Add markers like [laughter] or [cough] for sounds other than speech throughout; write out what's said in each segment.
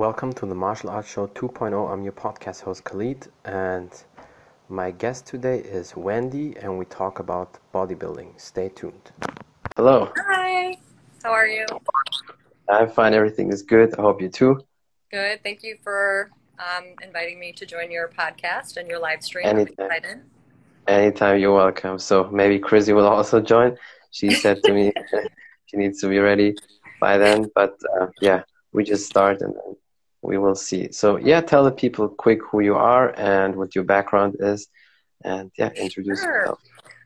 Welcome to the Martial Arts Show 2.0. I'm your podcast host Khalid, and my guest today is Wendy, and we talk about bodybuilding. Stay tuned. Hello. Hi. How are you? I'm fine. Everything is good. I hope you too. Good. Thank you for um, inviting me to join your podcast and your live stream. Anytime. Anytime. You're welcome. So maybe Chrissy will also join. She said to me [laughs] [laughs] she needs to be ready by then, but uh, yeah, we just start and then we will see. So yeah, tell the people quick who you are and what your background is, and yeah, introduce sure. yourself.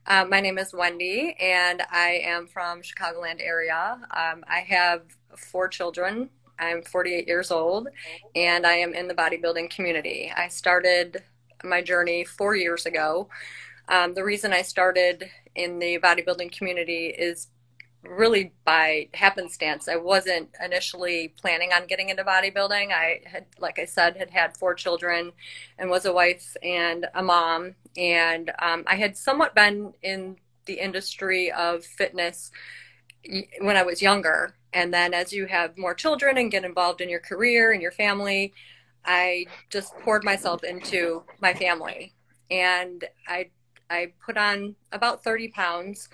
Uh, my name is Wendy, and I am from Chicagoland area. Um, I have four children. I'm 48 years old, and I am in the bodybuilding community. I started my journey four years ago. Um, the reason I started in the bodybuilding community is really by happenstance. I wasn't initially planning on getting into bodybuilding. I had, like I said, had had four children and was a wife and a mom. And um, I had somewhat been in the industry of fitness when I was younger. And then as you have more children and get involved in your career and your family, I just poured myself into my family. And I I put on about 30 pounds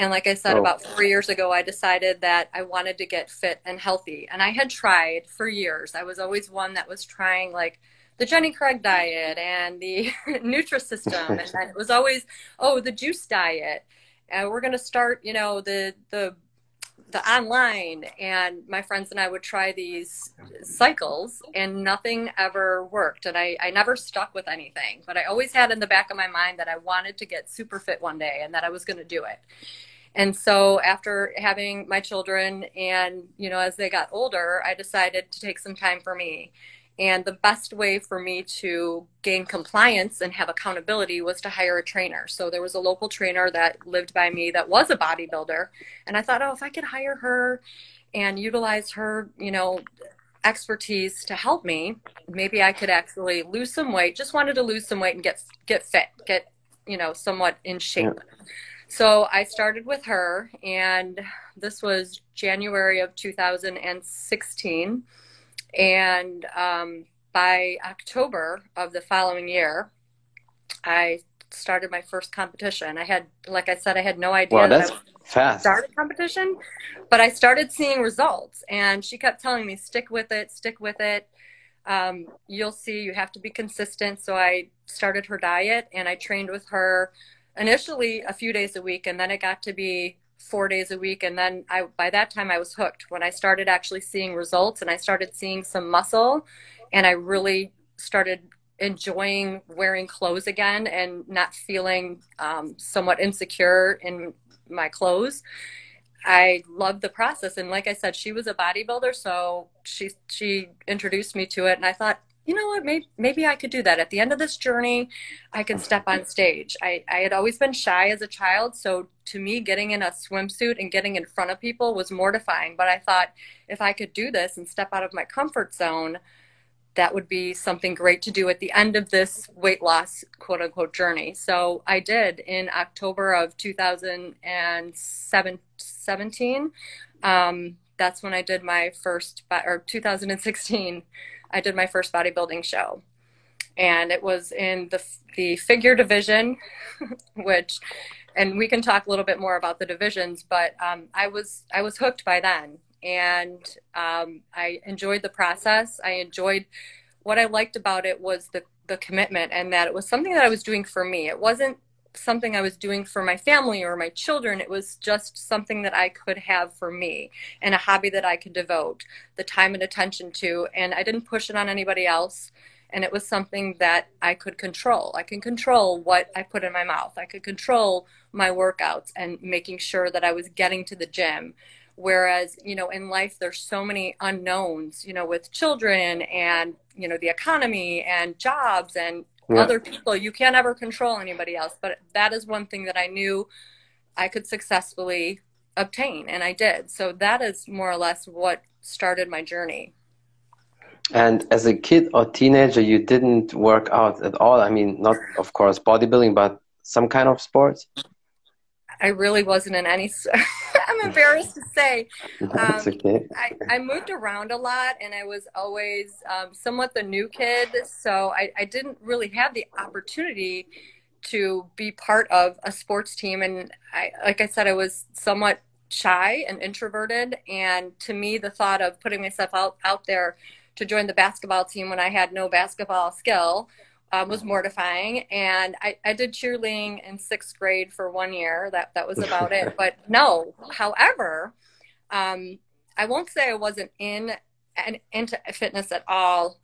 and like I said, oh. about four years ago, I decided that I wanted to get fit and healthy. And I had tried for years. I was always one that was trying like the Jenny Craig diet and the [laughs] Nutrisystem. and then it was always, oh, the juice diet. And we're going to start, you know, the, the, the online and my friends and I would try these cycles and nothing ever worked and I, I never stuck with anything but I always had in the back of my mind that I wanted to get super fit one day and that I was going to do it and so after having my children and, you know, as they got older, I decided to take some time for me. And the best way for me to gain compliance and have accountability was to hire a trainer. So there was a local trainer that lived by me that was a bodybuilder. And I thought, oh, if I could hire her and utilize her, you know, expertise to help me, maybe I could actually lose some weight. Just wanted to lose some weight and get get fit, get, you know, somewhat in shape. Yeah. So I started with her, and this was January of 2016. And um, by October of the following year, I started my first competition. I had, like I said, I had no idea wow, that's that I fast. started competition, but I started seeing results. And she kept telling me, stick with it, stick with it. Um, you'll see, you have to be consistent. So I started her diet and I trained with her initially a few days a week and then it got to be four days a week and then i by that time i was hooked. When i started actually seeing results and i started seeing some muscle and i really started enjoying wearing clothes again and not feeling um, somewhat insecure in my clothes i loved the process. And like i said she was a bodybuilder so she she introduced me to it and i thought you know what, maybe, maybe I could do that. At the end of this journey, I can step on stage. I, I had always been shy as a child. So to me, getting in a swimsuit and getting in front of people was mortifying. But I thought if I could do this and step out of my comfort zone, that would be something great to do at the end of this weight loss quote unquote journey. So I did in October of 2017. Um, that's when I did my first, or 2016 I did my first bodybuilding show. And it was in the, the figure division, [laughs] which, and we can talk a little bit more about the divisions, but um, I was I was hooked by then, and um, I enjoyed the process. I enjoyed what I liked about it was the the commitment and that it was something that I was doing for me. It wasn't something I was doing for my family or my children. It was just something that I could have for me and a hobby that I could devote the time and attention to. And I didn't push it on anybody else. And it was something that I could control. I can control what I put in my mouth. I could control my workouts and making sure that I was getting to the gym. Whereas, you know, in life, there's so many unknowns, you know, with children and, you know, the economy and jobs and yeah. other people. You can't ever control anybody else, but that is one thing that I knew I could successfully obtain, and I did. So that is more or less what started my journey. And as a kid or teenager, you didn't work out at all. I mean, not of course bodybuilding, but some kind of sports. I really wasn't in any. [laughs] I'm embarrassed to say. [laughs] That's um, okay. I, I moved around a lot and I was always um, somewhat the new kid. So I, I didn't really have the opportunity to be part of a sports team. And I, like I said, I was somewhat shy and introverted. And to me, the thought of putting myself out, out there to join the basketball team when I had no basketball skill um, was mortifying. And I, I did cheerleading in sixth grade for one year. That that was about it. [laughs] But no, however, um, I won't say I wasn't in and into fitness at all.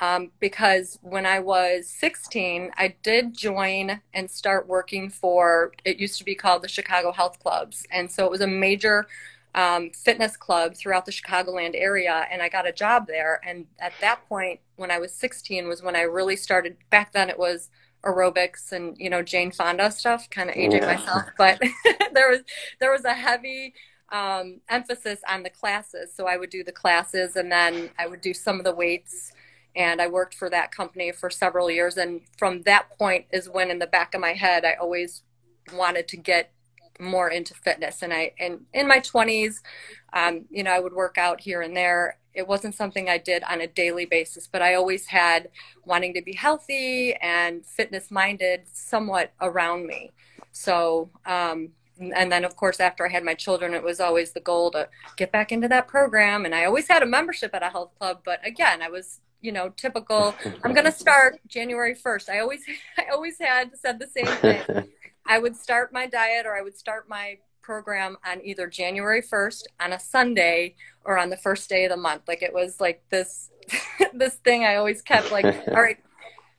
Um, because when I was 16, I did join and start working for, it used to be called the Chicago Health Clubs. And so it was a major um, fitness club throughout the Chicagoland area, and I got a job there. And at that point, when I was 16, was when I really started. Back then, it was aerobics and you know Jane Fonda stuff, kind of aging yeah. myself, but [laughs] there was there was a heavy um, emphasis on the classes. So I would do the classes, and then I would do some of the weights. And I worked for that company for several years. And from that point is when, in the back of my head, I always wanted to get more into fitness. And i and in my 20s um, you know i would work out here and there. It wasn't something i did on a daily basis but i always had wanting to be healthy and fitness minded somewhat around me. So um, and then of course after i had my children it was always the goal to get back into that program. And i always had a membership at a health club but again i was you know typical. I'm going to start january 1st i always [laughs] i always had said the same thing [laughs] I would start my diet or I would start my program on either January 1st on a Sunday or on the first day of the month. Like it was like this [laughs] this thing I always kept like [laughs] all right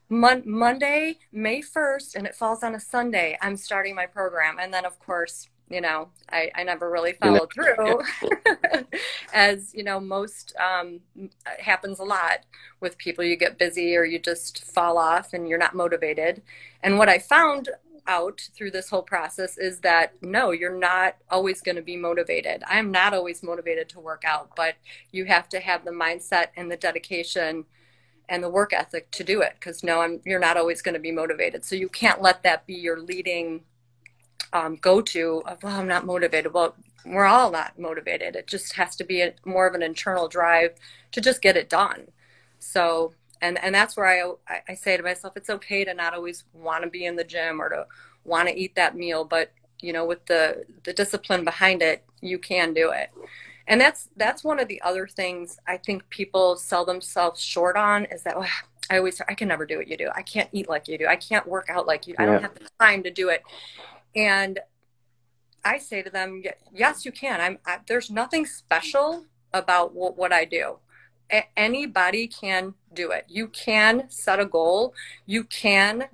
Mon- Monday, May 1st and it falls on a Sunday, I'm starting my program. And then of course, you know, I, I never really followed through [laughs] as, you know, most um, happens a lot with people. You get busy or you just fall off and you're not motivated. And what I found out through this whole process is that no, you're not always going to be motivated. I'm not always motivated to work out, but you have to have the mindset and the dedication and the work ethic to do it because no, I'm, you're not always going to be motivated. So you can't let that be your leading um, go to of, well, I'm not motivated. Well, we're all not motivated. It just has to be a, more of an internal drive to just get it done. So and and that's where I I say to myself, it's okay to not always want to be in the gym or to want to eat that meal, but you know, with the the discipline behind it, you can do it. And that's that's one of the other things I think people sell themselves short on is that I always I can never do what you do. I can't eat like you do. I can't work out like you. I don't have the time to do it. And I say to them, yes, you can. I'm I, there's nothing special about what, what I do anybody can do it. You can set a goal, you can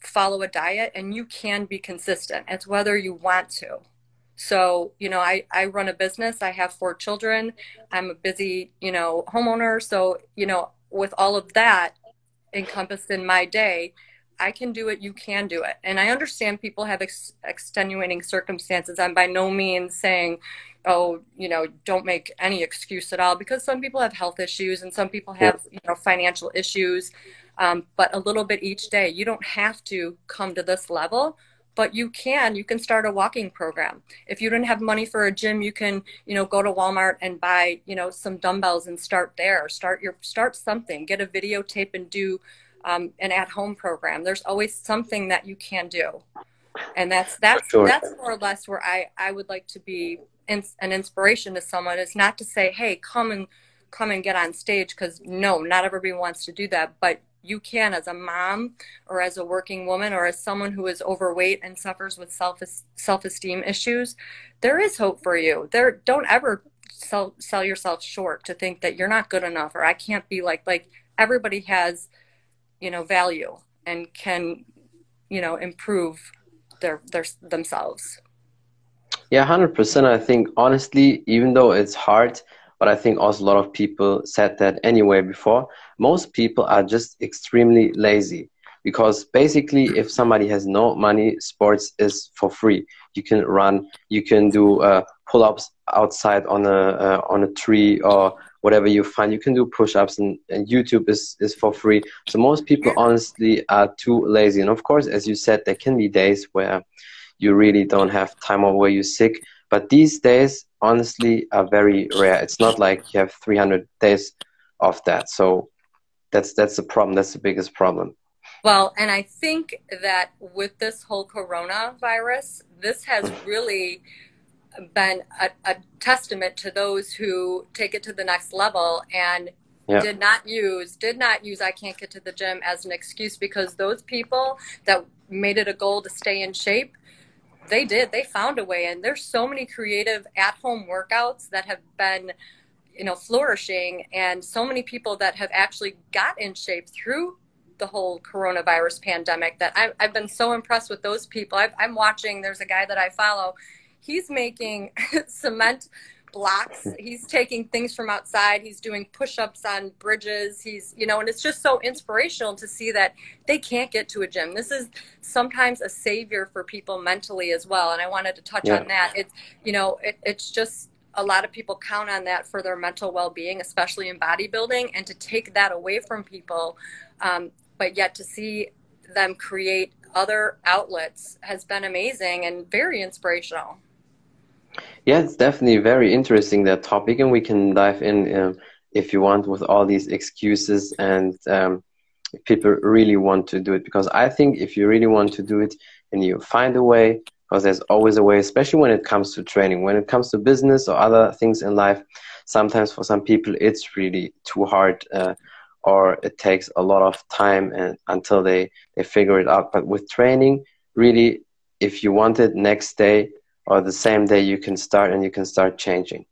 follow a diet, and you can be consistent. It's whether you want to. So, you know, I, I run a business, I have four children, I'm a busy, you know, homeowner. So, you know, with all of that encompassed in my day, I can do it, you can do it. And I understand people have ex- extenuating circumstances. I'm by no means saying, oh, you know, don't make any excuse at all because some people have health issues and some people have, you know, financial issues. Um, but a little bit each day. You don't have to come to this level, but you can. You can start a walking program. If you don't have money for a gym, you can, you know, go to Walmart and buy, you know, some dumbbells and start there. Start your start something. Get a videotape and do um, an at-home program. There's always something that you can do, and that's that's sure. that's more or less where I I would like to be in, an inspiration to someone is not to say, hey, come and come and get on stage because no, not everybody wants to do that, but you can as a mom or as a working woman or as someone who is overweight and suffers with self self-esteem issues there is hope for you there don't ever sell sell yourself short to think that you're not good enough or I can't be like like everybody has you know value and can you know improve their their themselves yeah, 100%. I think, honestly, even though it's hard, but I think also a lot of people said that anyway before, most people are just extremely lazy because basically if somebody has no money sports is for free you can run you can do uh, pull-ups outside on a uh, on a tree or whatever you find. You can do push-ups and, and youtube is is for free. So most people honestly are too lazy. And of course as you said there can be days where you really don't have time or where you're sick. but these days honestly are very rare. It's not like you have 300 days of that. So that's that's the problem. That's the biggest problem. Well and i think that with this whole coronavirus this has [laughs] really been a, a testament to those who take it to the next level and yeah. did not use did not use i can't get to the gym as an excuse because those people that made it a goal to stay in shape they did. They found a way and there's so many creative at home workouts that have been you know flourishing and so many people that have actually got in shape through the whole coronavirus pandemic that I've, I've been so impressed with those people. I am watching there's a guy that i follow he's making [laughs] cement blocks. He's taking things from outside. He's doing push-ups on bridges. He's, you know, and it's just so inspirational to see that they can't get to a gym. This is sometimes a savior for people mentally as well. And I wanted to touch yeah. on that. It's, you know, it, it's just a lot of people count on that for their mental well-being, especially in bodybuilding, and to take that away from people, um, but yet to see them create other outlets has been amazing and very inspirational. Yeah, it's definitely very interesting that topic, and we can dive in um, if you want with all these excuses and um, people really want to do it. Because I think if you really want to do it and you find a way, because there's always a way, especially when it comes to training, when it comes to business or other things in life. Sometimes for some people it's really too hard, uh, or it takes a lot of time and until they they figure it out. But with training, really, if you want it next day or the same day you can start and you can start changing.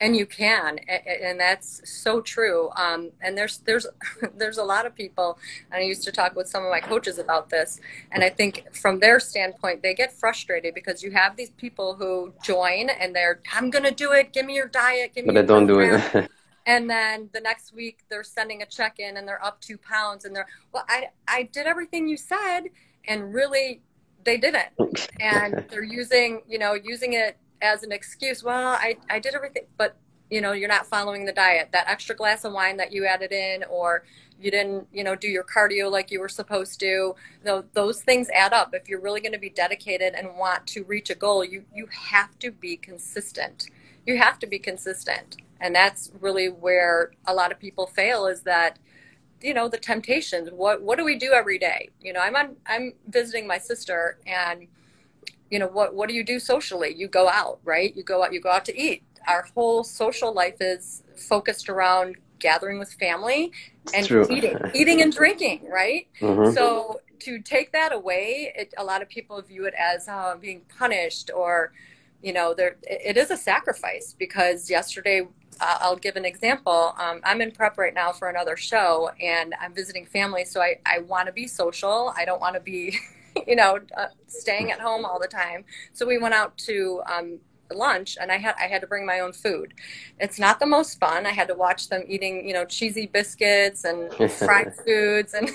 And you can and that's so true. Um, and there's there's [laughs] there's a lot of people and i used to talk with some of my coaches about this and i think from their standpoint they get frustrated because you have these people who join and they're i'm gonna do it give me your diet give me but they don't program. do it. [laughs] and then the next week they're sending a check in and they're up two pounds and they're well i i did everything you said and really they didn't. And [laughs] they're using you know using it as an excuse well i i did everything but you know you're not following the diet. That extra glass of wine that you added in or you didn't you know do your cardio like you were supposed to those, those things add up. If you're really going to be dedicated and want to reach a goal you you have to be consistent. You have to be consistent. And that's really where a lot of people fail is that you know the temptations. What what do we do every day? You know i'm on i'm visiting my sister and you know what what do you do socially? You go out right? You go out you go out to eat. Our whole social life is focused around gathering with family and eating [laughs] eating and drinking right? Mm-hmm. so to take that away it, a lot of people view it as uh, being punished or you know there it is a sacrifice because yesterday I'll give an example. Um, I'm in prep right now for another show, and I'm visiting family, so I, I want to be social. I don't want to be, [laughs] you know, uh, staying at home all the time. So we went out to um, lunch and I had I had to bring my own food. It's not the most fun. I had to watch them eating, you know, cheesy biscuits and [laughs] fried foods and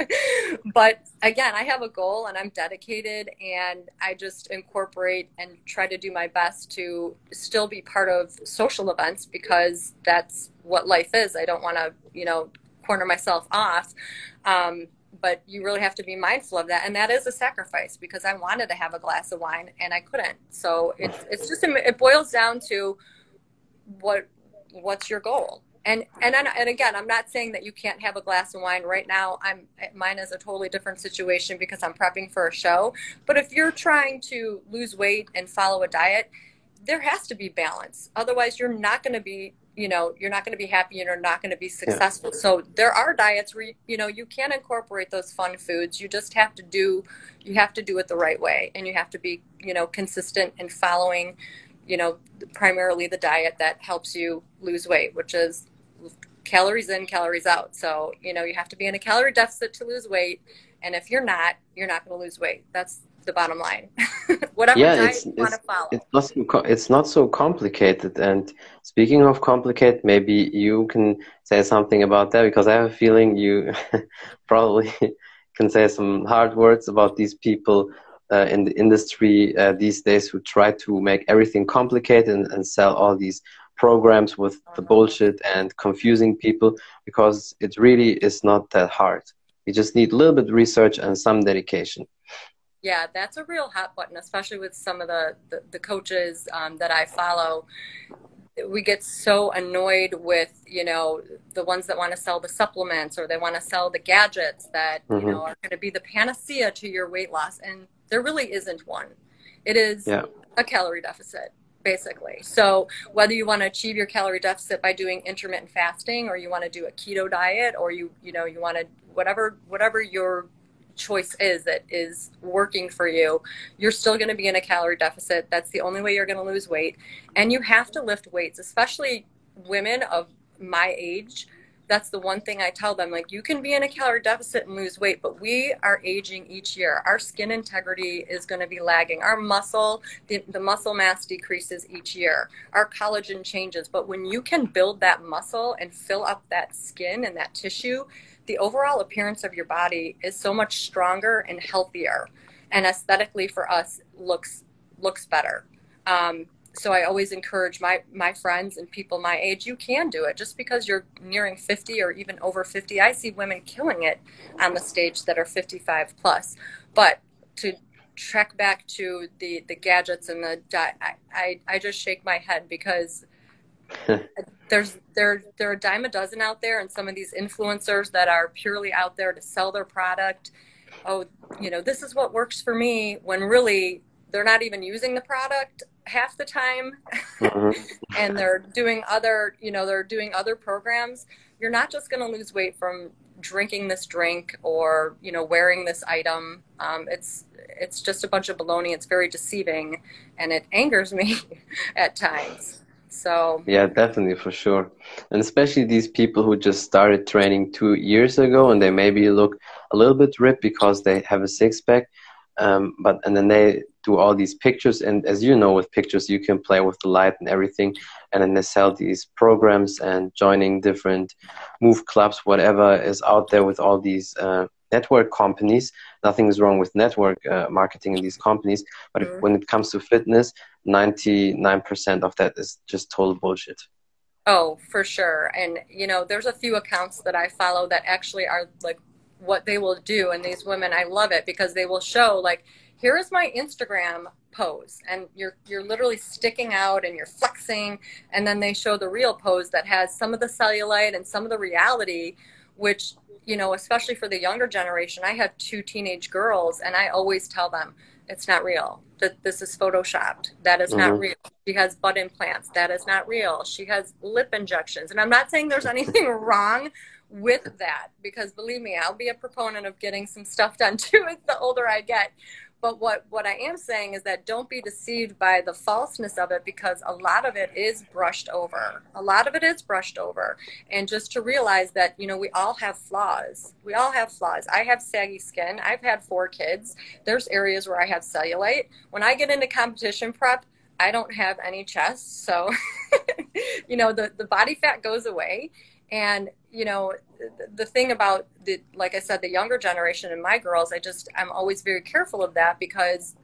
[laughs] but again, I have a goal and I'm dedicated and I just incorporate and try to do my best to still be part of social events because that's what life is. I don't want to, you know, corner myself off. Um, but you really have to be mindful of that. And that is a sacrifice because i wanted to have a glass of wine and i couldn't. So it's, it's just it boils down to what what's your goal? And and and again i'm not saying that you can't have a glass of wine right now. I'm mine is a totally different situation because i'm prepping for a show. But if you're trying to lose weight and follow a diet there has to be balance. Otherwise you're not going to be you know you're not going to be happy and you're not going to be successful yeah. so there are diets where you know you can incorporate those fun foods you just have to do you have to do it the right way and you have to be you know consistent in following you know primarily the diet that helps you lose weight which is calories in calories out so you know you have to be in a calorie deficit to lose weight and if you're not you're not going to lose weight that's the bottom line. [laughs] Whatever yeah, it's, it's, It's not, so, it's not so complicated. And speaking of complicated, maybe you can say something about that because I have a feeling you [laughs] probably [laughs] can say some hard words about these people uh, in the industry uh, these days who try to make everything complicated and, and sell all these programs with the bullshit and confusing people because it really is not that hard. You just need a little bit of research and some dedication. Yeah, that's a real hot button, especially with some of the, the, the coaches um, that I follow. We get so annoyed with, you know, the ones that want to sell the supplements or they want to sell the gadgets that, mm-hmm. you know, are going to be the panacea to your weight loss. And there really isn't one. It is yeah. a calorie deficit basically. So whether you want to achieve your calorie deficit by doing intermittent fasting or you want to do a keto diet or you you know you want to whatever whatever your choice is that is working for you, you're still going to be in a calorie deficit. That's the only way you're going to lose weight. And you have to lift weights, especially women of my age that's the one thing I tell them. Like, you can be in a calorie deficit and lose weight, but we are aging each year. Our skin integrity is going to be lagging. Our muscle, the, the muscle mass decreases each year. Our collagen changes. But when you can build that muscle and fill up that skin and that tissue, the overall appearance of your body is so much stronger and healthier. And aesthetically for us looks looks better. Um, so I always encourage my my friends and people my age, you can do it. Just because you're nearing 50 or even over 50, I see women killing it on the stage that are 55 plus. But to trek back to the the gadgets and the I I, I just shake my head because [laughs] there's there there are a dime a dozen out there, and some of these influencers that are purely out there to sell their product. Oh, you know, this is what works for me. When really they're not even using the product half the time mm-hmm. [laughs] and they're doing other you know they're doing other programs you're not just going to lose weight from drinking this drink or you know wearing this item um, it's it's just a bunch of baloney it's very deceiving and it angers me [laughs] at times so yeah definitely for sure. And especially these people who just started training two years ago and they maybe look a little bit ripped because they have a six pack um, but and then they do all these pictures and as you know with pictures you can play with the light and everything and then they sell these programs and joining different move clubs whatever is out there with all these uh, network companies nothing is wrong with network uh, marketing in these companies but mm-hmm. if, when it comes to fitness 99% of that is just total bullshit oh for sure and you know there's a few accounts that i follow that actually are like what they will do and these women i love it because they will show like here is my Instagram pose and you're you're literally sticking out and you're flexing and then they show the real pose that has some of the cellulite and some of the reality which you know especially for the younger generation I have two teenage girls and I always tell them it's not real. That this is photoshopped. That is mm-hmm. not real. She has butt implants. That is not real. She has lip injections. And I'm not saying there's anything [laughs] wrong with that because believe me I'll be a proponent of getting some stuff done too as the older I get but what, what I am saying is that don't be deceived by the falseness of it because a lot of it is brushed over. A lot of it is brushed over. And just to realize that, you know, we all have flaws. We all have flaws. I have saggy skin. I've had four kids. There's areas where I have cellulite. When I get into competition prep, I don't have any chest. So, [laughs] you know, the, the body fat goes away. And, you know, the thing about the like i said the younger generation and my girls i just i'm always very careful of that because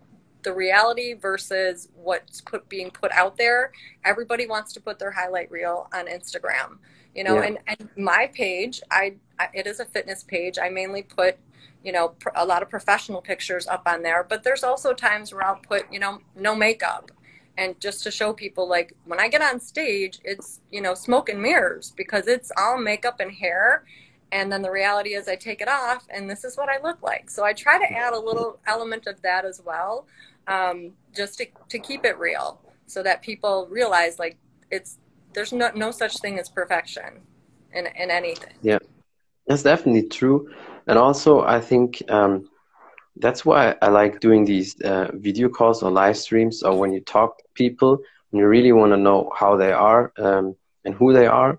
the reality versus what's put being put out there everybody wants to put their highlight reel on instagram you know yeah. and, and my page I, I it is a fitness page i mainly put you know pr- a lot of professional pictures up on there but there's also times where i'll put you know no makeup and just to show people like when i get on stage it's you know smoke and mirrors because it's all makeup and hair and then the reality is i take it off and this is what i look like. So i try to add a little element of that as well um, just to, to keep it real so that people realize like it's there's no, no such thing as perfection in, in anything. Yeah. That's definitely true. And also i think um, that's why I like doing these uh, video calls or live streams or when you talk to people and you really want to know how they are um, and who they are.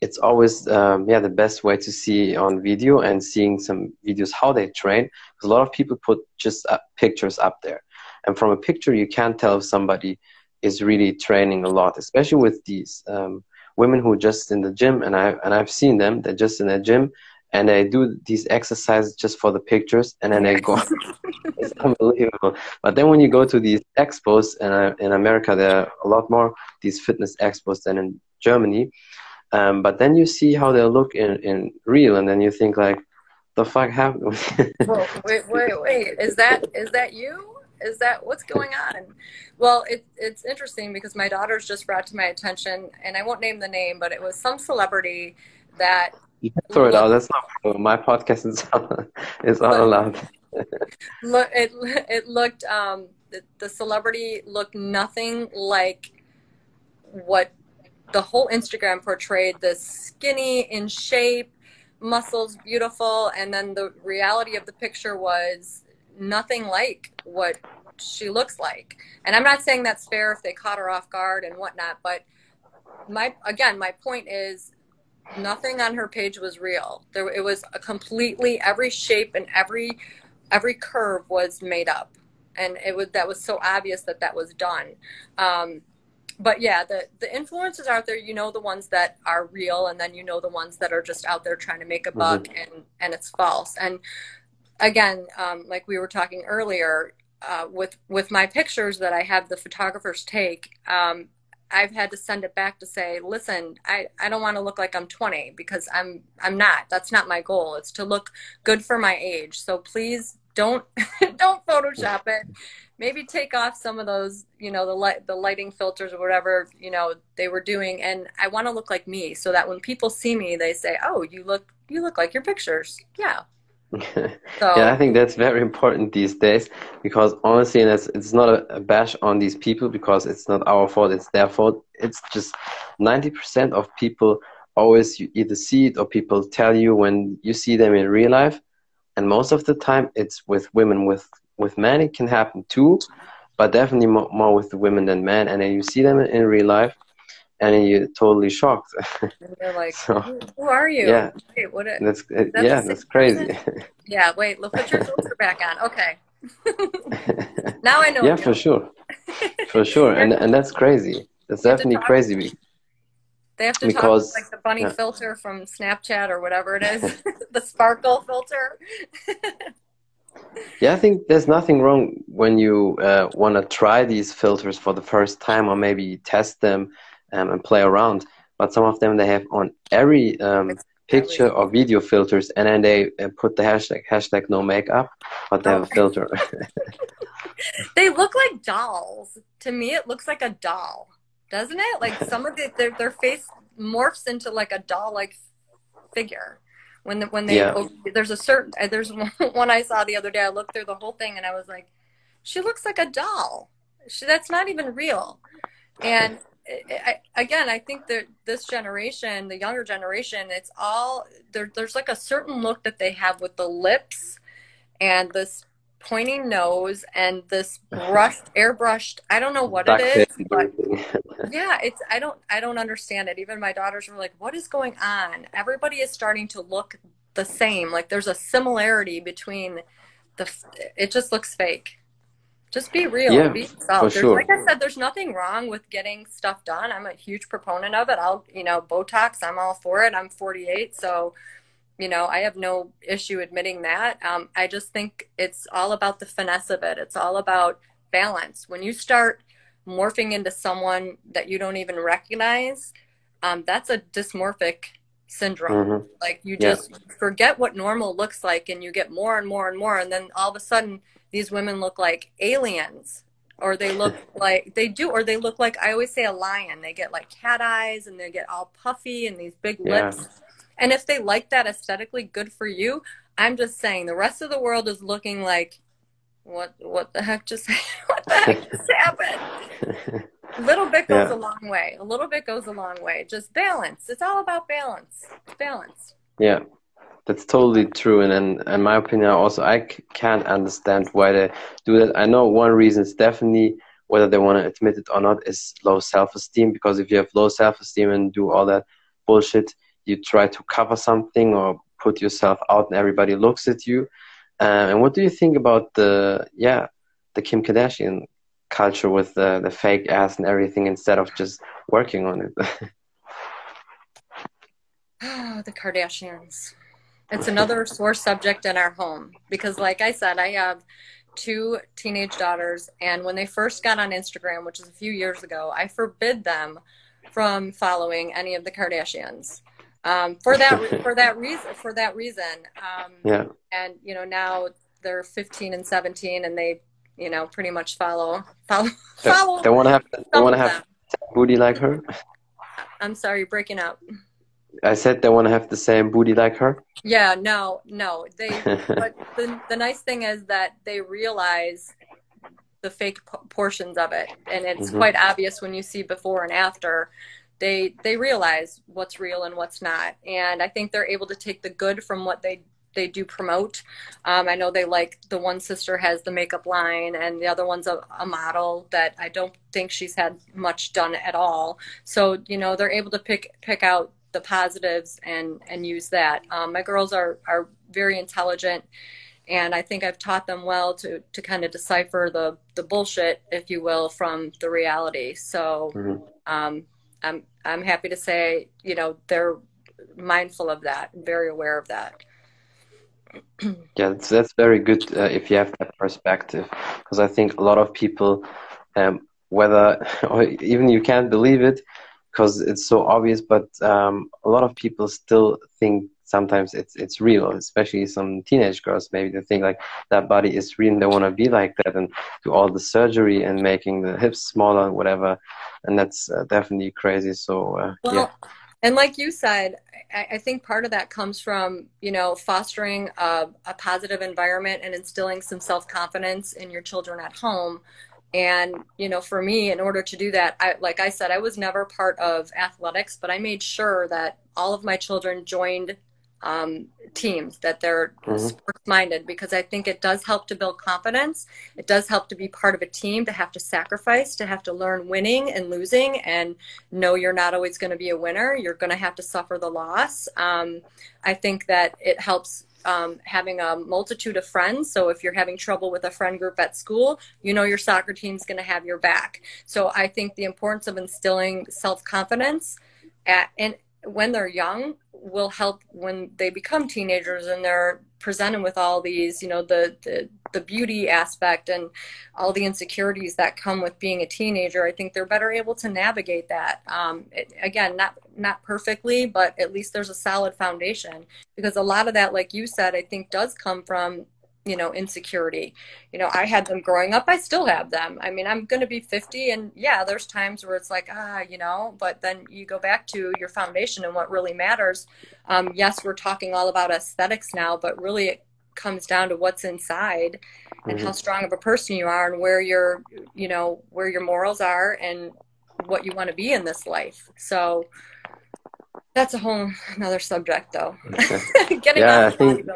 It's always um, yeah the best way to see on video and seeing some videos how they train because a lot of people put just uh, pictures up there and from a picture you can't tell if somebody is really training a lot especially with these um, women who are just in the gym and I and I've seen them they're just in the gym and they do these exercises just for the pictures and then they go [laughs] it's unbelievable but then when you go to these expos and uh, in america there are a lot more these fitness expos than in germany um, but then you see how they look in, in real and then you think like the fuck happened? [laughs] Whoa, wait, wait, wait. Is that is that you? Is that what's going on? Well, it, it's interesting because my daughter's just brought to my attention, and I won't name the name, but it was some celebrity that. Throw it out. That's not my podcast is [laughs] is all allowed. [laughs] look, it it looked um the, the celebrity looked nothing like what the whole Instagram portrayed. The skinny in shape, muscles beautiful, and then the reality of the picture was nothing like what she looks like. And I'm not saying that's fair if they caught her off guard and whatnot, but my again, my point is nothing on her page was real. There it was a completely every shape and every every curve was made up. And it was that was so obvious that that was done. Um, but yeah, the the influencers out there, you know the ones that are real, and then you know the ones that are just out there trying to make a buck, mm-hmm. and and it's false. And again, um, like we were talking earlier, uh, with with my pictures that I have the photographers take, um, I've had to send it back to say, listen, I, I don't want to look like I'm 20 because I'm I'm not. That's not my goal. It's to look good for my age. So please don't [laughs] don't Photoshop it. Maybe take off some of those, you know, the light the lighting filters or whatever you know they were doing. And I want to look like me, so that when people see me, they say, "Oh, you look you look like your pictures." Yeah, so, [laughs] yeah, I think that's very important these days because honestly, and it's, it's not a, a, bash on these people because it's not our fault, it's their fault. It's just 90% of people always you either see it or people tell you when you see them in real life. And most of the time, it's with women. With, with men, it can happen too, but definitely more, more with the women than men. And then you see them in real life and you're totally shocked. and you're [laughs] like, so, who, who, are you? Yeah, wait, what? that's, that's yeah, that's crazy. yeah, wait, look, put your [laughs] filter back on. Okay. [laughs] now I know. Yeah, for sure, for sure, and and that's crazy. That's definitely crazy. They have to because, talk like the bunny yeah. filter from Snapchat or whatever it is, the sparkle filter. yeah, I think there's nothing wrong when you uh, want to try these filters for the first time or maybe test them um, and play around. But some of them they have on every um, picture or video filters, and then they uh, put the hashtag hashtag no makeup, but they have a filter. [laughs] [laughs] they look like dolls. To me, it looks like a doll, doesn't it? Like some of the, their their face morphs into like a doll like figure when the, when they yeah. oh, there's a certain uh, there's [laughs] one I saw the other day. I looked through the whole thing and I was like, she looks like a doll. She, that's not even real. And I, again, I think that this generation, the younger generation, it's all there, there's like a certain look that they have with the lips and this pointing nose and this [laughs] brushed, airbrushed. I don't know what Back it is, but [laughs] yeah, it's I don't I don't understand it. Even my daughters were like, "What is going on?" Everybody is starting to look the same. Like there's a similarity between the. It just looks fake just be real yeah, be yourself. Sure. like i said there's nothing wrong with getting stuff done. I'm a huge proponent of it. I'll you know botox i'm all for it. I'm 48 so you know i have no issue admitting that. Um, i just think it's all about the finesse of it. It's all about balance. When you start morphing into someone that you don't even recognize um, that's a dysmorphic syndrome. Mm-hmm. like you just yeah. forget what normal looks like and you get more and more and more and then all of a sudden these women look like aliens or they look [laughs] like they do or they look like i always say a lion. They get like cat eyes and they get all puffy and these big yeah. lips. And if they like that aesthetically good for you. I'm just saying the rest of the world is looking like what what the heck just [laughs] what the heck just [laughs] happened? A little bit goes yeah. a long way. A little bit goes a long way. Just balance. It's all about balance. Balance. Yeah that's totally true and in, in my opinion also I c- can't understand why they do that. I know one reason is definitely whether they want to admit it or not is low self-esteem because if you have low self-esteem and do all that bullshit you try to cover something or put yourself out and everybody looks at you. Uh, and what do you think about the yeah the kim kardashian culture with the, the fake ass and everything instead of just working on it? Oh, [laughs] [sighs] the kardashians it's another sore subject in our home because, like I said, I have two teenage daughters, and when they first got on Instagram, which is a few years ago, I forbid them from following any of the Kardashians. um, for that [laughs] for that reason for that reason. Um, yeah. And you know now they're 15 and 17, and they you know pretty much follow follow follow. They want to have they want to have booty like her. I'm sorry, breaking up. I said they want to have the same booty like her. Yeah, no, no. They, [laughs] but the the nice thing is that they realize the fake portions of it, and it's mm-hmm. quite obvious when you see before and after. They they realize what's real and what's not, and I think they're able to take the good from what they they do promote. Um, I know they like the one sister has the makeup line, and the other one's a, a, model that I don't think she's had much done at all. So you know they're able to pick pick out the positives and and use that. Um, my girls are are very intelligent, and I think I've taught them well to to kind of decipher the the bullshit, if you will, from the reality. So mm-hmm. um, I'm I'm happy to say you know they're mindful of that, very aware of that. [clears throat] yeah, that's, that's very good uh, if you have that perspective, because I think a lot of people, um, whether [laughs] or even you can't believe it, because it's so obvious, but um, a lot of people still think sometimes it's it's real, especially some teenage girls. Maybe they think like that body is real and they want to be like that and do all the surgery and making the hips smaller, whatever. And that's uh, definitely crazy. So uh, well, yeah. And like you said, I, I, think part of that comes from you know fostering a, a positive environment and instilling some self confidence in your children at home. And you know, for me, in order to do that, I, like I said, I was never part of athletics, but I made sure that all of my children joined um, teams that they're mm-hmm. sports minded because I think it does help to build confidence. It does help to be part of a team, to have to sacrifice, to have to learn winning and losing, and know you're not always going to be a winner. You're going to have to suffer the loss. Um, I think that it helps. Um, having a multitude of friends. So if you're having trouble with a friend group at school, you know your soccer team's going to have your back. So I think the importance of instilling self confidence at, and when they're young will help when they become teenagers and they're presented with all these you know the, the the beauty aspect and all the insecurities that come with being a teenager i think they're better able to navigate that. Um, it, again not not perfectly but at least there's a solid foundation because a lot of that like you said i think does come from you know insecurity. You know i had them growing up i still have them. I mean i'm going to be 50 and yeah there's times where it's like ah you know but then you go back to your foundation and what really matters. Um, yes we're talking all about aesthetics now but really it comes down to what's inside and mm-hmm. how strong of a person you are and where your you know where your morals are and what you want to be in this life so that's a whole another subject, though. [laughs] Getting yeah, I think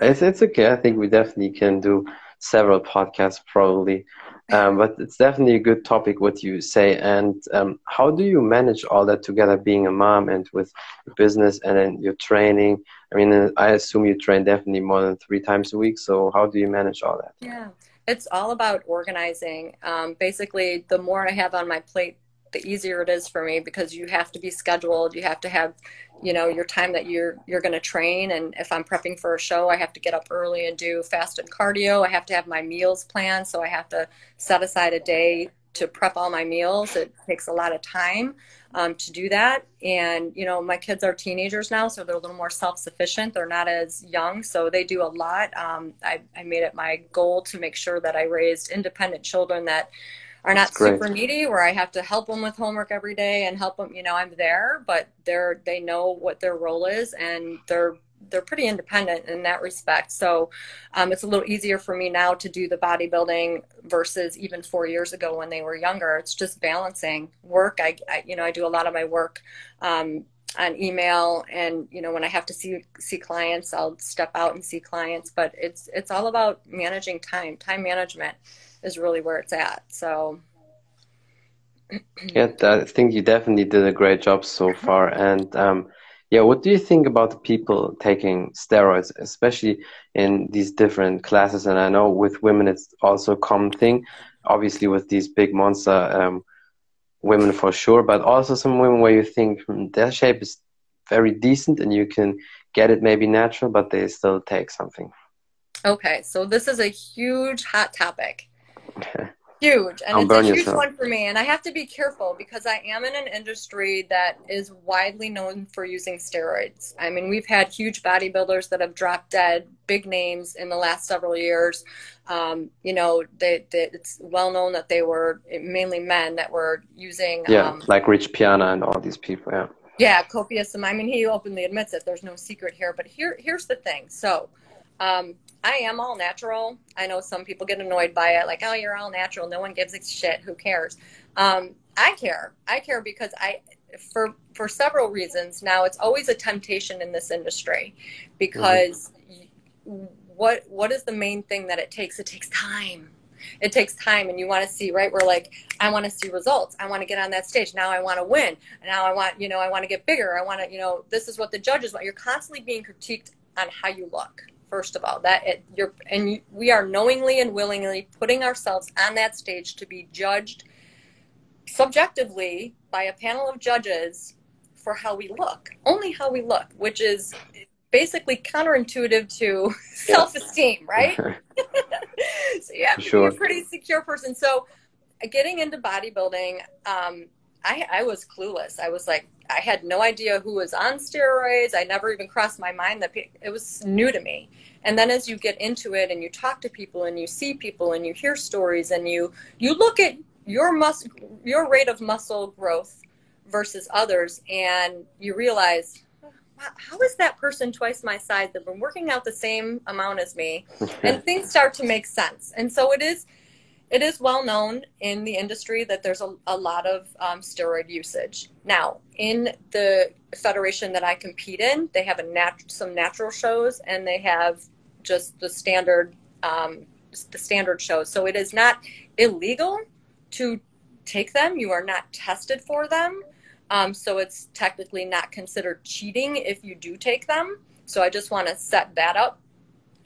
it's it's okay. I think we definitely can do several podcasts, probably. Um, but it's definitely a good topic what you say. And um, how do you manage all that together, being a mom and with business and then your training? I mean, I assume you train definitely more than three times a week. So how do you manage all that? Yeah, it's all about organizing. Um, basically, the more I have on my plate, the easier it is for me because you have to be scheduled. You have to have, you know, your time that you're you're going to train. And if I'm prepping for a show, I have to get up early and do fasted cardio. I have to have my meals planned, so I have to set aside a day to prep all my meals. It takes a lot of time um, to do that. And, you know, my kids are teenagers now, so they're a little more self sufficient. They're not as young, so they do a lot. Um, I, I made it my goal to make sure that I raised independent children that are not super needy where I have to help them with homework every day and help them, you know, I'm there, but they're, they know what their role is and they're, they're pretty independent in that respect. So um, it's a little easier for me now to do the bodybuilding versus even four years ago when they were younger. It's just balancing work. I, I you know, I do a lot of my work um, on email and you know when i have to see see clients i'll step out and see clients but it's it's all about managing time time management is really where it's at. So. yeah, I think you definitely did a great job so far. And um, yeah, what do you think about the people taking steroids, especially in these different classes? And I know with women, it's also a common thing. Obviously, with these big monster um, women for sure, but also some women where you think hmm, their shape is very decent and you can get it maybe natural, but they still take something. Okay, so this is a huge hot topic [laughs] huge and Don't it's a huge yourself. one for me and i have to be careful because i am in an industry that is widely known for using steroids i mean we've had huge bodybuilders that have dropped dead big names in the last several years um, you know they, they, it's well known that they were mainly men that were using Yeah, um, like Rich Piana and all these people. Yeah. yeah, copious. I mean, he openly admits it. There's no secret here. But here, here's the thing. So, um, I am all natural. I know some people get annoyed by it, like, "Oh, you're all natural. No one gives a shit. Who cares?" Um, I care. I care because I, for for several reasons. Now, it's always a temptation in this industry, because what what is the main thing that it takes? It takes time it takes time and you want to see right we're like i want to see results i want to get on that stage now i want to win now i want you know i want to get bigger i want to you know this is what the judges want you're constantly being critiqued on how you look first of all that it, you're and you, we are knowingly and willingly putting ourselves on that stage to be judged subjectively by a panel of judges for how we look only how we look which is basically counterintuitive to [laughs] self-esteem right [laughs] [laughs] so you have to Sure. be a pretty secure person. So getting into bodybuilding, um, I, I was clueless. I was like, I had no idea who was on steroids. I never even crossed my mind that pe- it was new to me. And then as you get into it and you talk to people and you see people and you hear stories and you you look at your mus- your rate of muscle growth versus others and you realize how is that person twice my size that have been working out the same amount as me [laughs] and things start to make sense. And so it is, it is well known in the industry that there's a, a lot of um, steroid usage. Now, in the federation that I compete in, they have a nat- some natural shows and they have just the standard um, the standard shows. So it is not illegal to take them. You are not tested for them. Um, so it's technically not considered cheating if you do take them. So I just want to set that up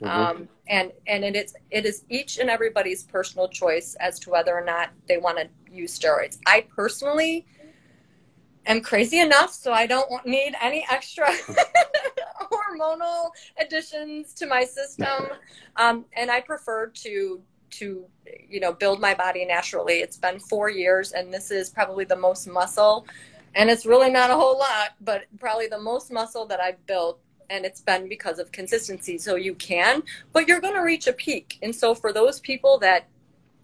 Mhm. um, and and it is it is each and everybody's personal choice as to whether or not they want to use steroids. I personally am crazy enough, so I don't need any extra [laughs] hormonal additions to my system, um, and I prefer to to you know build my body naturally. It's been four years, and this is probably the most muscle. And it's really not a whole lot, but probably the most muscle that I've built and it's been because of consistency. So you can, but you're going to reach a peak. And so for those people that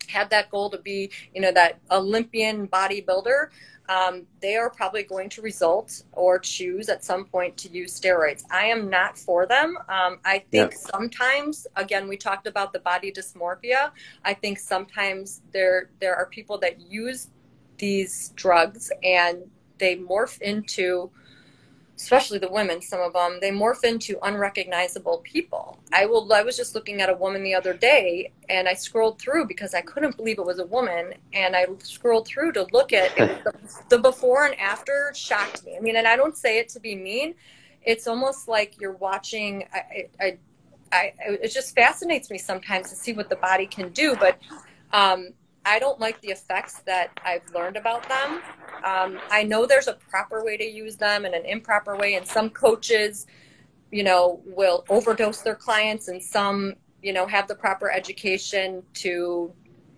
have that goal to be, you know, that Olympian bodybuilder, um, they are probably going to result or choose at some point to use steroids. I am not for them. Um, I think Yeah. sometimes, again, we talked about the body dysmorphia. I think sometimes there there are people that use these drugs and they morph into especially the women some of them they morph into unrecognizable people i will i was just looking at a woman the other day and i scrolled through because i couldn't believe it was a woman and i scrolled through to look at it. [laughs] the, the before and after shocked me i mean and i don't say it to be mean it's almost like you're watching i i, I it just fascinates me sometimes to see what the body can do but um I don't like the effects that I've learned about them. Um, I know there's a proper way to use them and an improper way, and some coaches, you know, will overdose their clients, and some, you know, have the proper education to,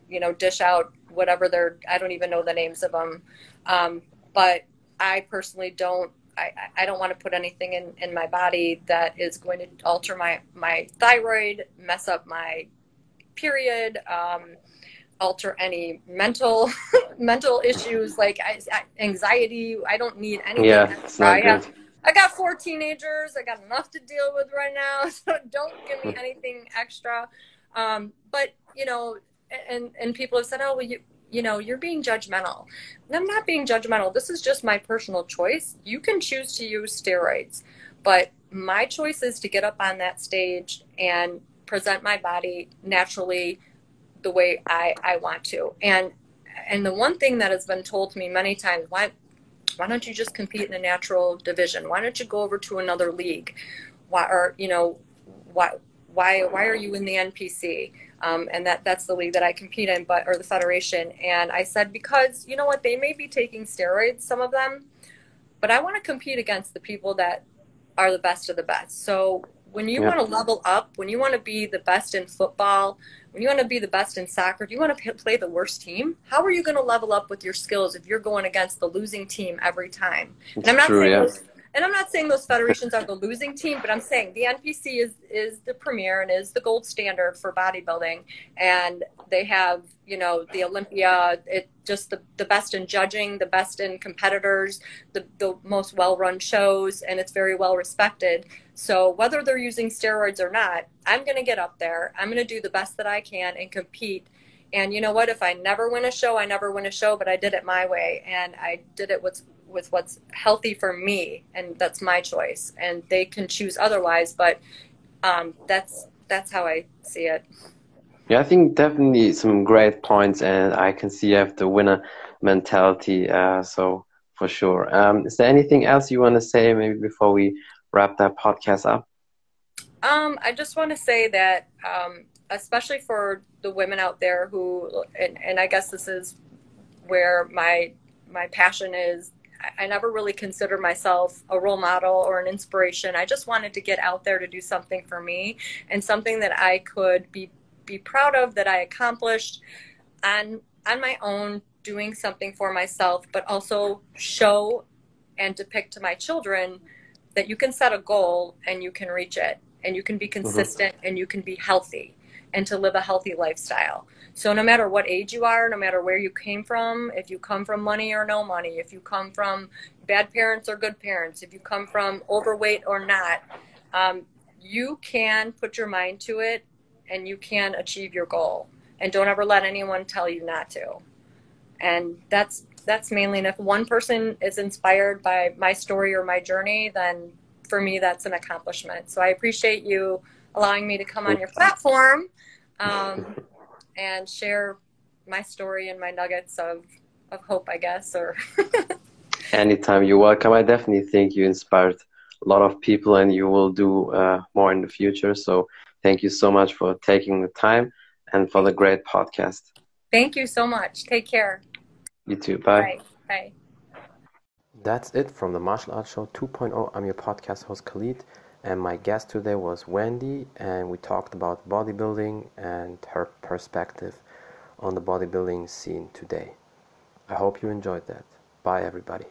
you know, dish out whatever they're. I don't even know the names of them, um, but I personally don't. I, I don't want to put anything in, in my body that is going to alter my, my thyroid, mess up my period, um, alter any mental [laughs] mental issues like I, anxiety. I don't need anything. Yeah, it's not I have good. I got four teenagers. I got enough to deal with right now. [laughs] So don't give me anything extra. Um, but you know, and and people have said, oh, well, you you know, you're being judgmental. And I'm not being judgmental. This is just my personal choice. You can choose to use steroids, but my choice is to get up on that stage and present my body naturally the way I, I want to. And and the one thing that has been told to me many times, why why don't you just compete in a natural division? Why don't you go over to another league? Why or you know why why why are you in the NPC? Um, and that that's the league that I compete in, but or the federation. And I said because you know what, they may be taking steroids, some of them, but I want to compete against the people that are the best of the best. So when you Yeah. want to level up, when you want to be the best in football, when you want to be the best in soccer, do you want to play the worst team? How are you going to level up with your skills if you're going against the losing team every time? And I'm not true, saying yeah. And I'm not saying those federations are the losing team, but I'm saying the NPC is is the premier and is the gold standard for bodybuilding, and they have you know the Olympia, it just the, the best in judging, the best in competitors, the the most well run shows, and it's very well respected. So whether they're using steroids or not, I'm going to get up there. I'm going to do the best that I can and compete. And you know what? If I never win a show, I never win a show, but I did it my way, and I did it with with what's healthy for me, and that's my choice. And they can choose otherwise, but um, that's that's how I see it. Yeah, I think definitely some great points, and I can see you have the winner mentality. Uh, so for sure. Um, is there anything else you want to say, maybe before we wrap that podcast up? Um, I just want to say that, um, especially for the women out there who, and, and I guess this is where my my passion is I never really considered myself a role model or an inspiration. I just wanted to get out there to do something for me and something that I could be be proud of that I accomplished on on my own doing something for myself but also show and depict to my children that you can set a goal and you can reach it and you can be mm-hmm. consistent mm-hmm. and you can be healthy and to live a healthy lifestyle. So no matter what age you are, no matter where you came from, if you come from money or no money, if you come from bad parents or good parents, if you come from overweight or not, um, you can put your mind to it and you can achieve your goal. And don't ever let anyone tell you not to. And that's that's mainly and if one person is inspired by my story or my journey, then for me that's an accomplishment. So I appreciate you allowing me to come on your platform um, and share my story and my nuggets of, of hope, I guess. Or [laughs] anytime you're welcome. I definitely think you inspired a lot of people, and you will do uh, more in the future. So Thank you so much for taking the time and for the great podcast. Thank you so much. Take care. You too. Bye. Bye. Bye. That's it from the Martial Arts Show 2.0. I'm your podcast host Khalid, and my guest today was Wendy, and we talked about bodybuilding and her perspective on the bodybuilding scene today. I hope you enjoyed that. Bye, everybody.